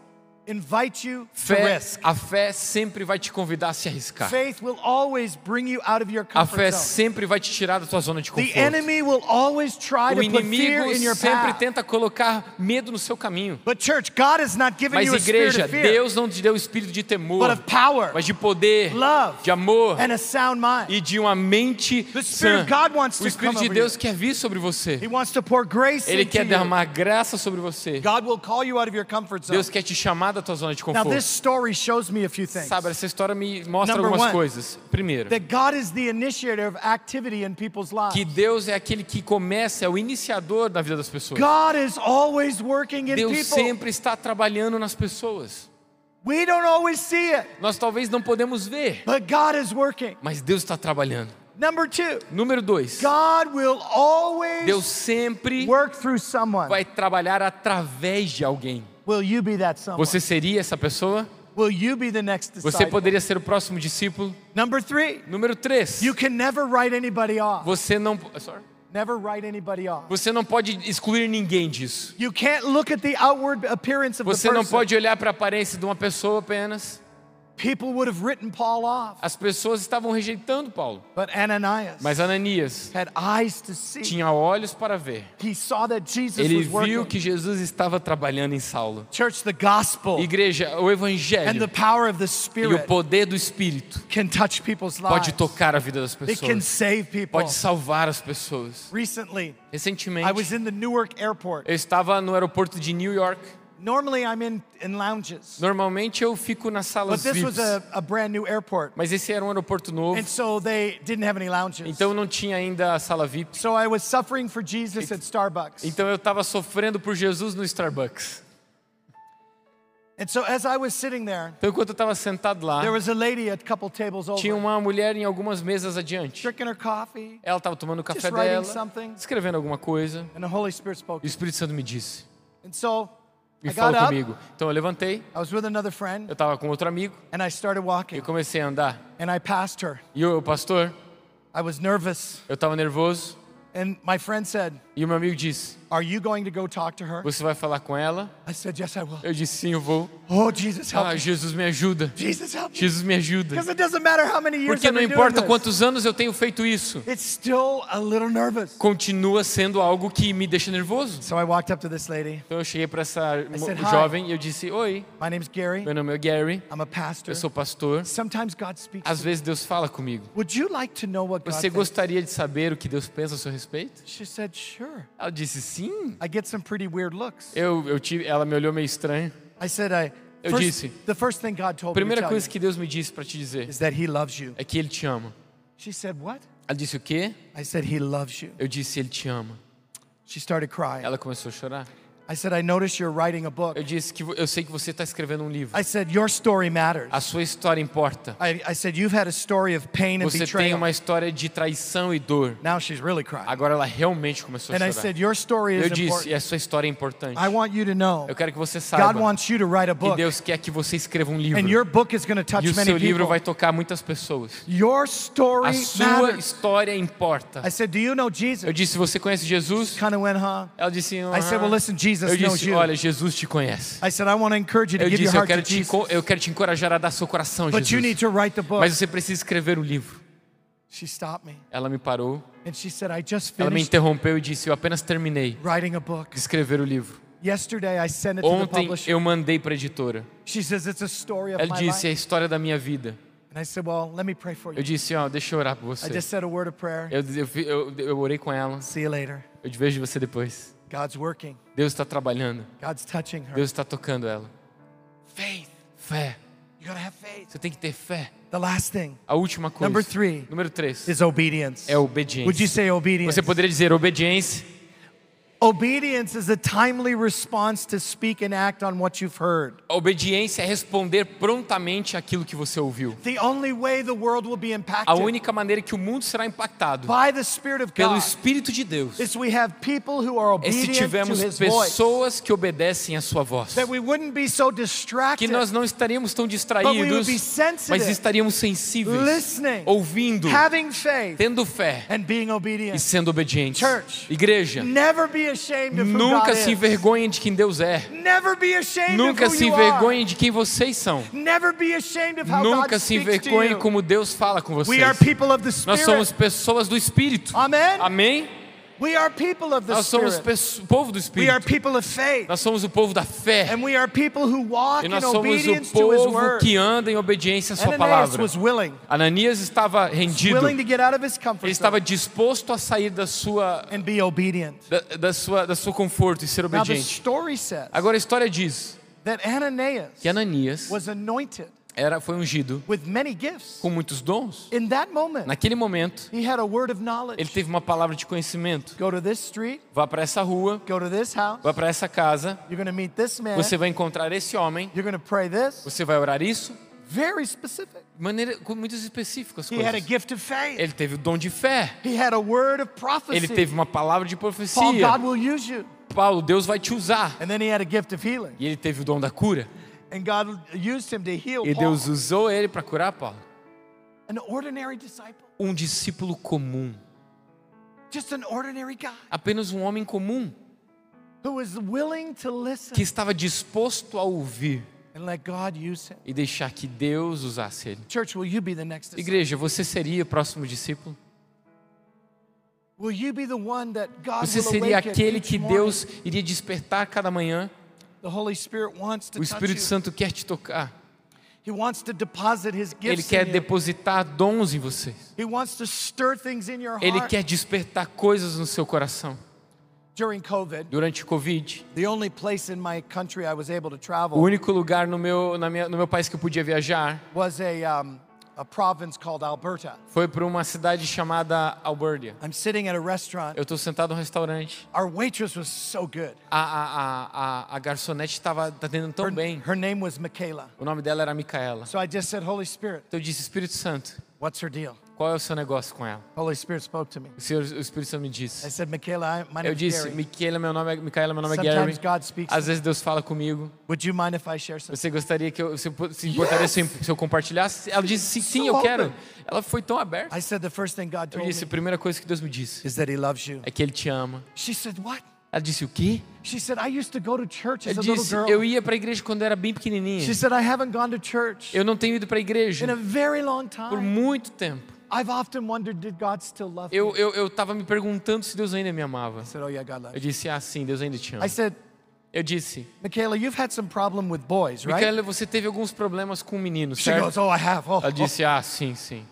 invite you to fé, risk. a fé sempre vai te convidar a se arriscar. Faith will always bring you out of your A fé comfort zone. sempre vai te tirar da tua zona de The conforto. enemy will always try O to put fear inimigo in your sempre path. tenta colocar medo no seu caminho. But church, God has not given Mas you a spirit igreja, of fear, Deus não te deu o espírito de but temor, of power, mas de poder, love, de amor and a sound mind. e de uma mente The Spirit sã. God wants O to Espírito de Deus quer vir sobre você. He wants to pour grace Ele quer derramar graça sobre você. God will call you out of your comfort zone. Deus quer te chamar da tua zona de Now, conforto. this story shows me a few things. Sabe, essa história me mostra Number algumas one. coisas. Primeiro, That God is the initiator of activity in people's lives. que Deus é aquele que começa, é o iniciador da vida das pessoas. God is always working in Deus people. sempre está trabalhando nas pessoas. We don't always see it, Nós talvez não podemos ver, but God is working. mas Deus está trabalhando. Number two, Número dois, God will always Deus sempre work through someone. vai trabalhar através de alguém. Will you be that someone? Você seria essa pessoa? Will you be the next Você poderia ser o próximo discípulo? Number three, Número três, you can never write anybody off. você não, sorry. Never write anybody off. você não pode excluir ninguém disso. You can't look at the outward appearance of the Você não pode olhar para a aparência de uma pessoa apenas. People would have written Paul off, As pessoas estavam rejeitando Paulo, but Ananias mas Ananias had eyes to see. tinha olhos para ver. He saw that Jesus Ele was viu que Jesus estava trabalhando em Saulo. Church, the gospel Igreja, o and evangelho the power of the e o Spirit poder do Espírito can touch people's lives. pode tocar a vida das It can pessoas, save people. pode salvar as pessoas. Recently, I was Recentemente, in the Newark airport. eu estava no aeroporto de New York. Normally, I'm in, in lounges, Normalmente eu fico nas but salas this was VIPs, a, a brand new airport. mas esse era um aeroporto novo, And so they didn't have any lounges. então não tinha ainda a sala VIP. So I was suffering for Jesus at Starbucks. Então eu estava sofrendo por Jesus no Starbucks. And so as I was sitting there, Então enquanto eu estava sentado lá, there was a lady a couple tables tinha over, uma mulher em algumas mesas adiante. drinking her coffee, Ela estava tomando o café Just writing dela, something. escrevendo alguma coisa. and the Holy Spirit spoke. E o Espírito Santo me disse, And so e I got falou up, comigo. Então eu levantei, I was with another friend, eu estava com outro amigo, and I started e walking. eu comecei a andar. And I passed her. E o pastor, I was nervous. eu estava nervoso, And my friend said, e o meu amigo disse, Are you going to go talk to her? você vai falar com ela? I said, Yes, I will. Eu disse, sim, eu vou. Oh, Jesus, help Ah. Jesus me ajuda. Jesus, help me. Jesus me ajuda. It doesn't matter how many years Porque não importa quantos anos eu tenho feito isso, It's still a little nervous. continua sendo algo que me deixa nervoso. So I walked up to this lady. Então eu cheguei para essa said, jovem e eu disse, oi, My name's Gary. meu nome é Gary, I'm a pastor. eu sou pastor. Sometimes God speaks. Às vezes Deus fala comigo. Would you like to know what God Você thinks? gostaria de saber o que Deus pensa a seu respeito? She said, Sure. Ela disse sim. I get some pretty weird looks. Eu, eu tive, ela me olhou meio estranho. I said, I. Eu first- disse, the first thing God told me to primeira tell coisa que Deus me disse para te dizer is that He loves you. é que Ele te ama. She said, What? Ela disse o quê? I said, He loves you. Eu disse Ele te ama. She started crying. Ela começou a chorar. I said, I noticed you're writing a book. Eu disse que eu sei que você está escrevendo um livro. I said, Your story matters. A sua história importa. I, I said, You've had a story of pain and Você tem betrayal. uma história de traição e dor. Now she's really crying. Agora ela realmente começou a And I chorar. said, Your story Eu is disse, important. a sua história é importante. I want you to know Eu quero que você God saiba wants you to write a que book. Deus quer que você escreva um livro. And your book is going to touch E o many seu livro people. vai tocar muitas pessoas. Your story A sua matters. história importa. I said, Do you know Jesus? Eu disse, você conhece Jesus? Kind of went, huh? Ela disse, I said. Well, listen, Jesus Eu knows disse, you. olha, Jesus te conhece. I said, I want to encourage you to Eu give your disse, eu heart to quero, te, Jesus. eu quero te encorajar a dar seu coração a But you need Jesus. to write the book. Mas você precisa escrever o livro. She stopped me Ela me parou, and she said, I just ela me finished interrompeu e disse, eu apenas terminei writing a book. de escrever o livro. Yesterday, I sent it to the Ontem publisher. eu mandei para a editora. She says, It's a story of Ela my disse, é a história da minha vida. And I said, Well, let me pray for Eu you. disse, ó, deixa eu orar por I você. just said a word of prayer. Eu, eu, eu, eu orei com ela. See you later. Eu te vejo você depois. God's working, Deus está trabalhando. God's touching her. Deus está tocando ela. Faith. Fé. You got to have faith. Você tem que ter fé. The last thing A última coisa. Number three. Número três. is obedience. É Would you obediência. say obedience? Você poderia dizer obediência. Obedience is a timely response to speak and act on what you've heard. A obediência é responder prontamente aquilo que você ouviu. The only way the world will be A impacted única maneira que o mundo será impactado by the Spirit of pelo God Espírito de Deus is we have people who are é se obedient to tivermos His voice. pessoas que obedecem a sua voz. That we wouldn't be so Que distracted, nós não estaríamos tão but we distraídos, would be mas sensitive, estaríamos sensíveis, listening, ouvindo, having faith, tendo fé and being e obedient. sendo obedientes. Church. Igreja, Never be nunca se is. envergonhem de quem Deus é. Nunca se envergonhem de quem vocês são. Nunca se you. como Deus fala com vocês. Nós somos pessoas do Espírito. Amen. Amém? We are people of the Nós somos Spirit. o povo do We are Espírito. people of faith. Nós somos o povo da fé. And we are people who walk E in nós somos o obedience to His povo que anda em obediência à sua Ananias palavra. was willing, Ananias estava rendido. willing to get out of his comfort Ele estava disposto a sair da sua, and be obedient. da, da sua, da sua conforto e ser Now the obediente. story says Agora a história diz that Ananias que Ananias was anointed era, foi ungido with many gifts. com muitos dons. In that moment, Naquele momento, he had a word of ele knowledge. teve uma palavra de conhecimento. Go to this street, Vá para essa rua, go to this house. vá para essa casa, You're going to meet this man. você vai encontrar esse homem, You're going to pray this. você vai orar isso, Very specific. maneira com muitas específicas He had a coisas. gift of faith. Ele teve o dom de fé, He had a word of ele prophecy. teve uma palavra de Paul, profecia. God will use you. Paulo, Deus vai te usar. And then he had a gift of healing. E ele teve o dom da cura. And God used him to heal E Paul, Deus usou ele para curar Paulo. an ordinary disciple, Um discípulo comum, just an ordinary guy apenas um homem comum who was willing to listen que estava disposto a ouvir and let God use him. e deixar que Deus usasse ele. Church, will you be the next? Igreja, você seria o próximo discípulo? Will you be the one that God Você seria aquele que? Deus iria despertar cada manhã? The Holy Spirit wants to O touch Espírito you. Santo quer te tocar. He wants to deposit his Ele quer depositar dons em your Ele quer despertar coisas no seu coração. Durante o Covid, o único lugar no meu, na minha, no meu país que eu podia viajar was a, um, foi para uma cidade chamada Alberta. I'm sitting at a restaurant. Eu estou sentado no restaurante. Our waitress was so good. A, a, a, a, a garçonete estava atendendo tão Her, bem. her name was Michaela. O nome dela era Micaela. So I just said, Holy Spirit, Então eu disse, Espírito Santo, what's her deal? Qual é o seu negócio com ela? Holy Spirit spoke to me. O, Senhor, o Espírito Santo me I disse. said, Michaela, I, my Eu disse, Gary. Micaela, meu nome é, Micaela, meu nome é Gary. Sometimes God speaks. Às vezes Deus fala comigo. Would you mind if I share something? Você gostaria que eu se, se importaria se, eu, se eu compartilhasse? Ela disse, sim, sim, eu So quero. open. Ela foi tão aberta. I said, the first thing God Eu told disse, a me primeira coisa que Deus me disse is that He loves you. é que Ele te ama. She said, What? Ela disse, o quê? She said, I used to go to church as Ela a little disse, girl. eu ia para a igreja quando eu era bem pequenininha. She said, I haven't gone to church Eu não tenho ido para a in igreja a very long por time. muito tempo. I've often wondered, did God still love me? Eu eu eu estava me perguntando se Deus ainda me amava. Oh, Eu disse, ah, sim, Deus ainda te ama. Eu disse, Michaela, you've had some problem with boys, right? Micaela, você teve alguns problemas com meninos, She goes, certo? Oh, I have. Oh, Ela oh. disse, ah, sim, sim.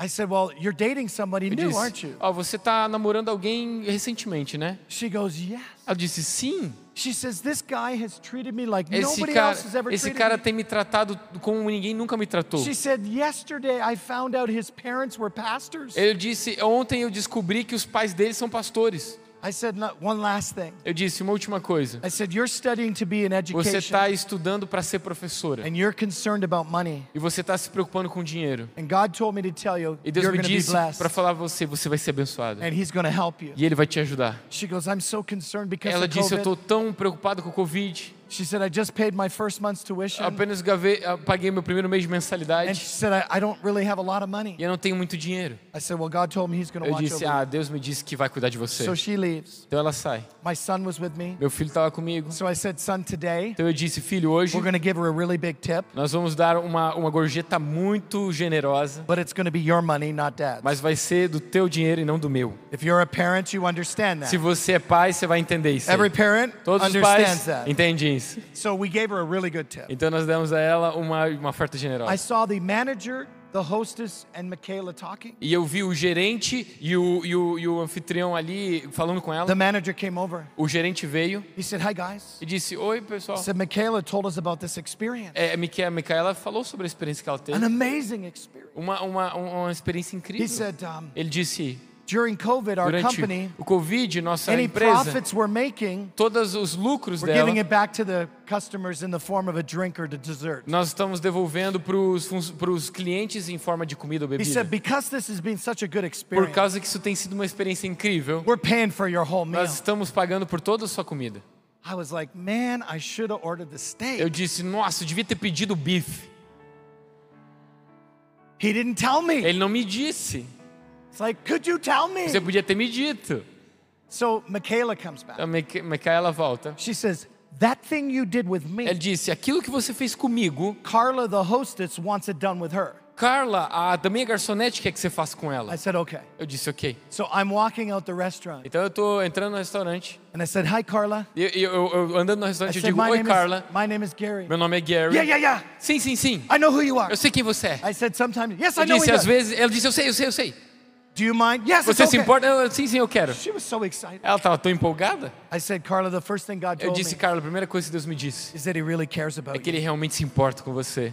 I said, Well, you're dating somebody Eu new, disse, aren't you? ó, você está namorando alguém recentemente, né? She goes, Yes. Ela disse, sim. She says, This guy has treated me like Esse nobody cara, else has ever esse treated cara me. tem me tratado como ninguém nunca me tratou. She said, Yesterday I found out his parents were pastors. Ele disse, ontem eu descobri que os pais dele são pastores. I said, "No- One last thing. Eu disse, uma última coisa. I said, You're studying to be Você education está estudando para ser professora. and you're concerned about money. E você está se preocupando com dinheiro. And God told me to tell you, E Deus you're me disse para falar para você, você vai ser abençoado. and He's going to help you. E Ele vai te ajudar. She goes, I'm so concerned because Ela disse, eu estou tão preocupado com o Covid. She said, I just paid my first month's tuition. Apenas ah, paguei meu primeiro mês de And mensalidade. she said, I, don't really have a lot of money. E eu não tenho muito dinheiro. I said, Well, God told me He's going to Eu watch disse, ah. Deus me disse que vai cuidar de você. So she leaves. Então ela sai. My son was with me. Meu filho estava comigo. So I said, Son, today Então eu disse, filho, hoje we're going to give her a really big tip, nós vamos dar uma, uma gorjeta muito generosa, but it's going to be your money, not dad's. mas vai ser do teu dinheiro e não do meu. If you're a parent, you understand Se that. você é pai, você vai entender isso. Every parent Todos os understands pais that. entendem isso. So we gave her a really good tip. Então nós demos a ela uma, uma oferta I generosa. saw the manager, the hostess, and Michaela talking. E eu vi o gerente e o, e o, e o anfitrião ali falando com ela. The manager came over. O gerente veio He said, Hi, guys. e disse: Oi, pessoal. He said, Michaela told us about this experience. É, a Mica- a Micaela falou sobre a experiência que ela teve. An amazing experience. Uma, uma, uma experiência He incrível. said, um, Ele disse: Durante o Covid, nossa any empresa, profits we're making, todos os lucros we're dela, giving it back to the customers in the form of a drink or the dessert. nós estamos devolvendo para os clientes em forma de comida ou He bebida. said, because this has been such a good Por causa que isso tem sido uma experiência incrível, we're paying for your whole meal. nós estamos pagando por toda a sua comida. I was like, man, I should have ordered the Eu disse, nossa, eu devia ter pedido bife. He didn't tell me. Ele não me disse. Você podia ter me dito. So Michaela comes back. A Mica- Micaela volta. She says, that thing you did with me, Ela disse, aquilo que você fez comigo, Carla, the hostess, wants it done with her. Carla, a também a garçonete quer que você faça com ela. I said, okay. Eu disse, ok. So I'm walking out the restaurant Então eu tô entrando no restaurante. and I said, hi, Carla. E eu, eu- eu andando no I restaurante, eu said, digo, oi Carla, is, my name is Gary. meu nome é Gary. Yeah, yeah, yeah. Sim, sim, sim. I know who you are. Eu sei quem você é. I said, sometimes, yes, I Eu know disse, he às vezes, ela disse, eu sei, eu sei, eu sei. Do you mind? Yes, it's Você se okay. importa? Eu, sim, sim, eu quero. She was so excited. Ela estava tão empolgada. I said, Carla, the first thing God Eu told disse, me Carla, a primeira coisa que Deus me disse is that he really cares é about que you. Ele realmente se importa com você.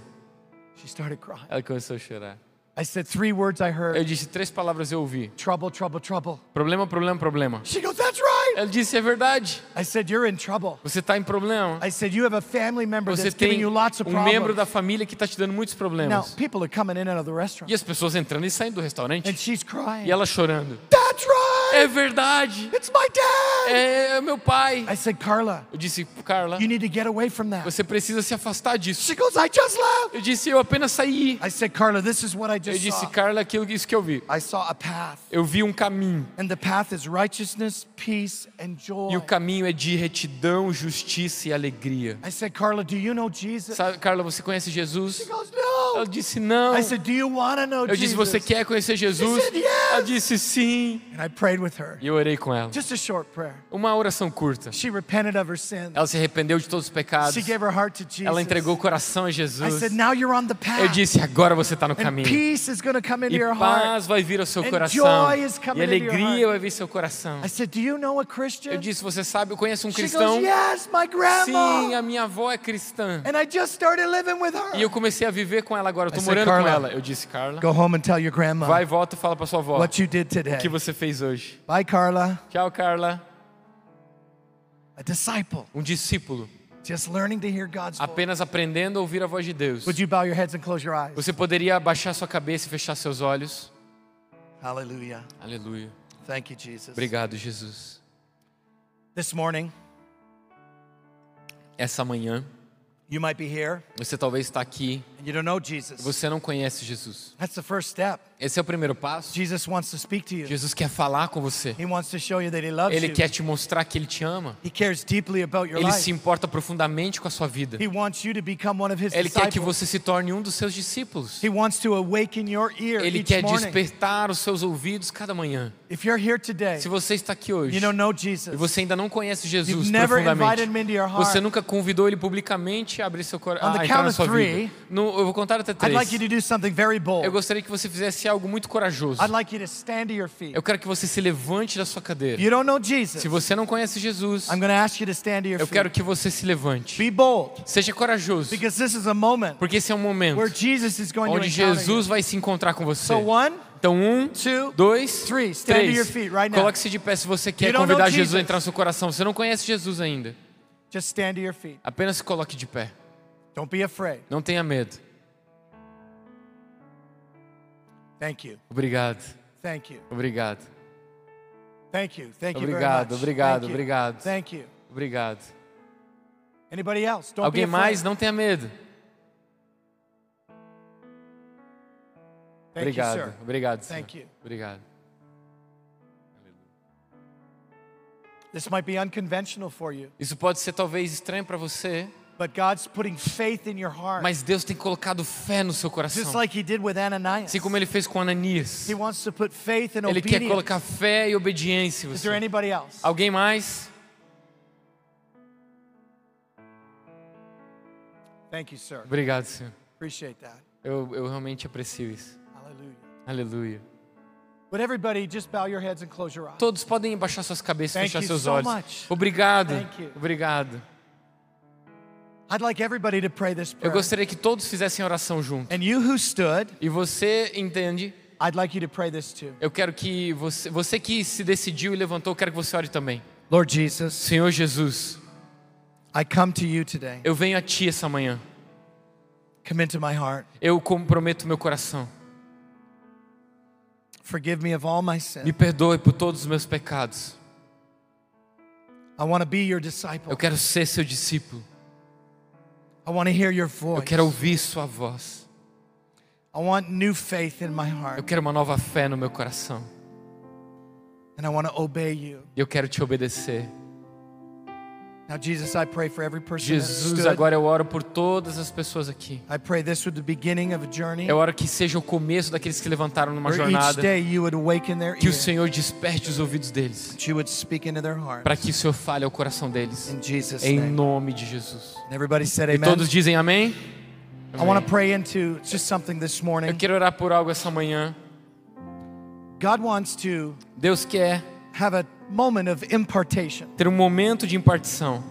She started crying. Ela começou a chorar. I said, three words I Eu heard. disse, três palavras eu ouvi. Trouble, trouble, trouble. Problema, problema, problema. She goes, that's right. Ela disse, é verdade. I said, you're in trouble. Você está em problema. I said, you have a family member Você that's giving tem you lots of um membro da família que está te dando muitos Now, problemas. people are coming in and out of the restaurant. E as pessoas entrando e saindo do And restaurante. she's crying. E ela chorando. That's right. É verdade. It's my dad. É meu pai. I said, Carla, Eu disse, Carla, you need to get away from that. você precisa se afastar disso. She goes, I just left. Eu disse, eu apenas saí. I said, Carla, this is what I Eu just disse, saw. Carla, aquilo isso que eu vi. I saw a path. Eu vi um caminho. And the path is righteousness, peace, and joy. E o caminho é de retidão, justiça e alegria. I said, Carla, do you know Jesus? Sabe, Carla, você conhece She Jesus? goes, no. Ela disse, não. I said, do you want to know Eu disse, Jesus? você quer conhecer Jesus? said, yes. Ela disse, sim. And I prayed with her. E eu orei com ela. Just a short prayer. Uma oração curta. She repented of her sin. Ela se arrependeu de todos os pecados. She gave her heart to Jesus. Ela entregou o coração a I Jesus. said, now you're on the Eu path. disse, agora você está no And caminho. peace is going to come into E your heart. paz vai vir ao seu And coração. joy is coming E into your alegria heart. vai vir ao seu coração. I said, do you know a Eu Christian? disse, você sabe, eu conheço um She cristão? goes, yes, my grandma. Sim, a minha avó é cristã. And I just started living with her. E eu comecei a viver com ela agora. Eu I tô said, morando com "Carla, ela. Eu disse, Carla, Go home and tell your grandma vai volta e fala pra sua avó what you did o que today. você fez hoje. Bye, Carla. Tchau, Carla. A disciple, Um discípulo, just learning to hear God's voice. apenas aprendendo a ouvir a voz de Deus. Would you bow your heads and close your eyes? Você poderia abaixar sua cabeça e fechar seus olhos? Hallelujah. Aleluia. Thank you, Jesus. Obrigado, Jesus. This morning, Essa manhã, you might be here você talvez está aqui and you don't know Jesus. você não conhece Jesus. That's the first step. Esse é o primeiro passo. Jesus wants to speak to you. Jesus quer falar com você. He wants to show you that he loves Ele you. quer te mostrar que Ele te ama. He cares deeply about your Ele se importa profundamente com a sua vida. He wants you to become one of his Ele quer que você se torne um dos seus discípulos. He wants to awaken your ear Ele quer despertar os seus ouvidos cada manhã. If you're here today, Se você está aqui hoje you don't know e Jesus. você ainda não conhece Jesus You've never invited profundamente, him into your heart. você nunca convidou ele publicamente a abrir seu coração, a entrar na sua three, vida. No, eu vou contar até I'd três. like you to do something very bold. Eu gostaria que você fizesse algo muito corajoso. I'd like you to stand to your feet. Eu quero que você se levante da sua cadeira. If you don't know Jesus, Se você não conhece Jesus, I'm going to ask you to stand to your eu quero que você se levante. Be bold, Seja corajoso, because this is a moment porque esse é um momento where Jesus is going to onde Jesus vai se encontrar com você. So one, Então, um, two, dois, three. Stand to your três. feet right. Coloque-se de pé se você quer convidar Jesus a entrar no seu coração. Você não conhece Jesus ainda. just stand to your feet. Apenas se coloque de pé. Don't be afraid. Não tenha medo. Thank you. Obrigado. Thank you. Obrigado. Thank you. Thank you very Obrigado, much. obrigado, Thank you. obrigado. Thank you. Obrigado. Anybody else? Don't Alguém mais? Não tenha medo. Thank you, Obrigado. sir. Obrigado, senhor. Thank you. Obrigado. This might be unconventional for you, Isso pode ser talvez estranho para você, but God's putting faith in your heart, mas Deus tem colocado fé no seu just coração. like He did with Ananias. Assim como ele fez com Ananias. He wants to put faith and Ele quer colocar fé e obediência em Is there você. anybody else? Alguém mais? Thank you, sir. Obrigado, Senhor. Appreciate that. Eu, eu realmente aprecio isso. Hallelujah. Aleluia. Would everybody just bow your heads and close your eyes? Todos podem baixar suas cabeças e fechar seus so olhos. much. Obrigado. Thank you. Obrigado. Eu prayer. gostaria que todos fizessem oração junto. And you who stood, E você entende, I'd like you to pray this too. Eu quero que você, você que se decidiu e levantou, eu quero que você ore também. Lord Jesus, Senhor Jesus, I come to you today. eu venho a Ti essa manhã. Come into my heart. Eu comprometo meu coração. Forgive me of all my Me perdoe por todos os meus pecados. I want to be your disciple. Eu quero ser seu discípulo. I want to hear your Eu voice. quero ouvir Sua voz. I want new faith in my Eu heart. quero uma nova fé no meu coração. And I want to obey you. Eu quero te obedecer. Now, Jesus, I pray for every person Jesus, agora eu oro por todas as pessoas aqui. I pray this would be the beginning of a journey Eu oro que seja o começo daqueles que levantaram numa where each jornada. day you would awaken their Que o Senhor desperte os ouvidos deles. Para que o Senhor fale ao coração deles. In Jesus' Em name. nome de Jesus. And everybody said E amen. todos dizem amém? I want to pray into just something this Eu morning. quero orar por algo essa manhã. God wants to Deus quer have a moment of impartation. ter um momento de impartição.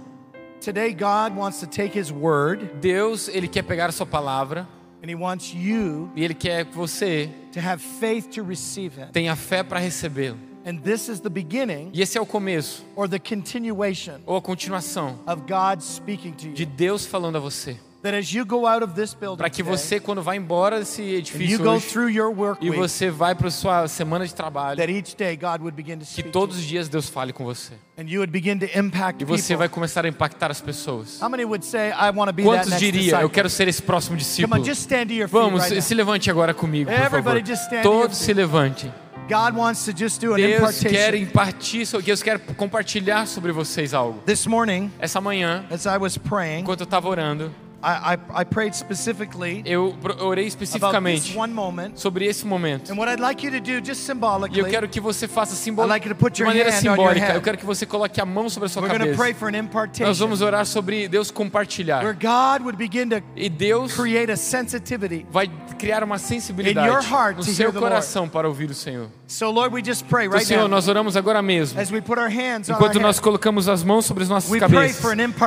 Today, God wants to take His word Deus, ele quer pegar a sua palavra and He wants you e ele quer que você to have faith to receive Him. tenha fé para recebê-lo. And this is the beginning E esse é o começo or the continuation ou a continuação of God speaking to de you. Deus falando a você. That as you go out of this building Para que você, quando vai embora desse edifício go hoje, through your work e você vai para sua semana de trabalho, que todos to os you, dias Deus fale com você. and you would begin to impact E você vai começar a impactar as pessoas. How many would say, I want to be that Quantos next diria, disciple? eu quero ser esse próximo Come discípulo? on, just stand to your feet Vamos, se levante agora comigo, por favor. Todos se levantem. God wants to just do an Deus quer impartir, Deus quer compartilhar sobre vocês algo. This morning, Essa manhã, as I was praying, enquanto eu estava orando, I, I, I prayed specifically eu orei about this especificamente one moment. sobre esse momento. And what I'd like you to do, just E symbolically, eu quero que você faça simbol... Like de maneira simbólica. Eu quero que você coloque a mão sobre a sua we're going to pray cabeça. for an Nós impartation vamos orar sobre Deus where compartilhar. God would begin to E Deus create a sensitivity. vai criar uma In your sensibilidade heart no seu coração para ouvir o Senhor. So, Lord, we just pray Então, right Senhor, now nós oramos agora mesmo. as we put our hands Enquanto nós colocamos as mãos sobre as nossas We cabeças,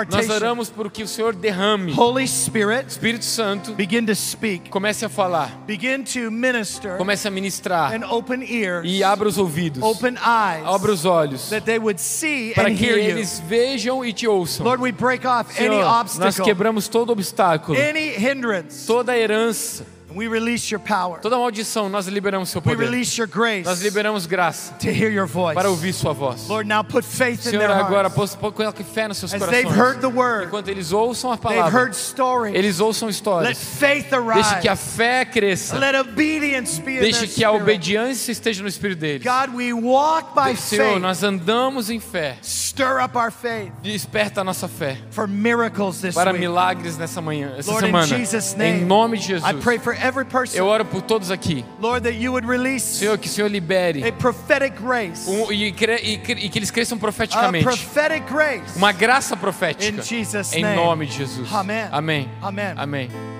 nós oramos por que o Senhor derrame. Holy Spirit, Espírito Santo, begin to speak, comece a falar, begin to minister, comece a ministrar. and open ears, e abra os ouvidos, open eyes, abra os olhos, that they would see para and que hear you. eles vejam e te ouçam. Lord, we break off any Senhor, nós obstacle, quebramos todo obstáculo, any hindrance, toda herança, we release your power. toda maldição, nós liberamos seu We poder. release your grace Nós liberamos graça to hear your voice. para ouvir sua voz. Lord, now put faith in Senhor, their agora coloque fé nos seus As they've corações. heard the word, Enquanto eles ouçam a they've palavra, heard stories. eles ouçam Let histórias. faith Deixe que a arise. fé cresça. Let obedience be in their Deixe que a obediência esteja no espírito deles. God, we walk by Senhor, faith. nós andamos em fé. Stir up our faith Desperta a nossa fé for miracles this para milagres nessa manhã, essa Lord, in semana. Jesus' name, Em nome de I Jesus. pray for every person, Eu oro por todos aqui. Lord, that you would release Senhor, que o Senhor libere a prophetic grace, um- e, e e que eles cresçam profeticamente. prophetic grace. Uma graça profética. Em nome de Jesus. Amém. Amém. Amém. Amém.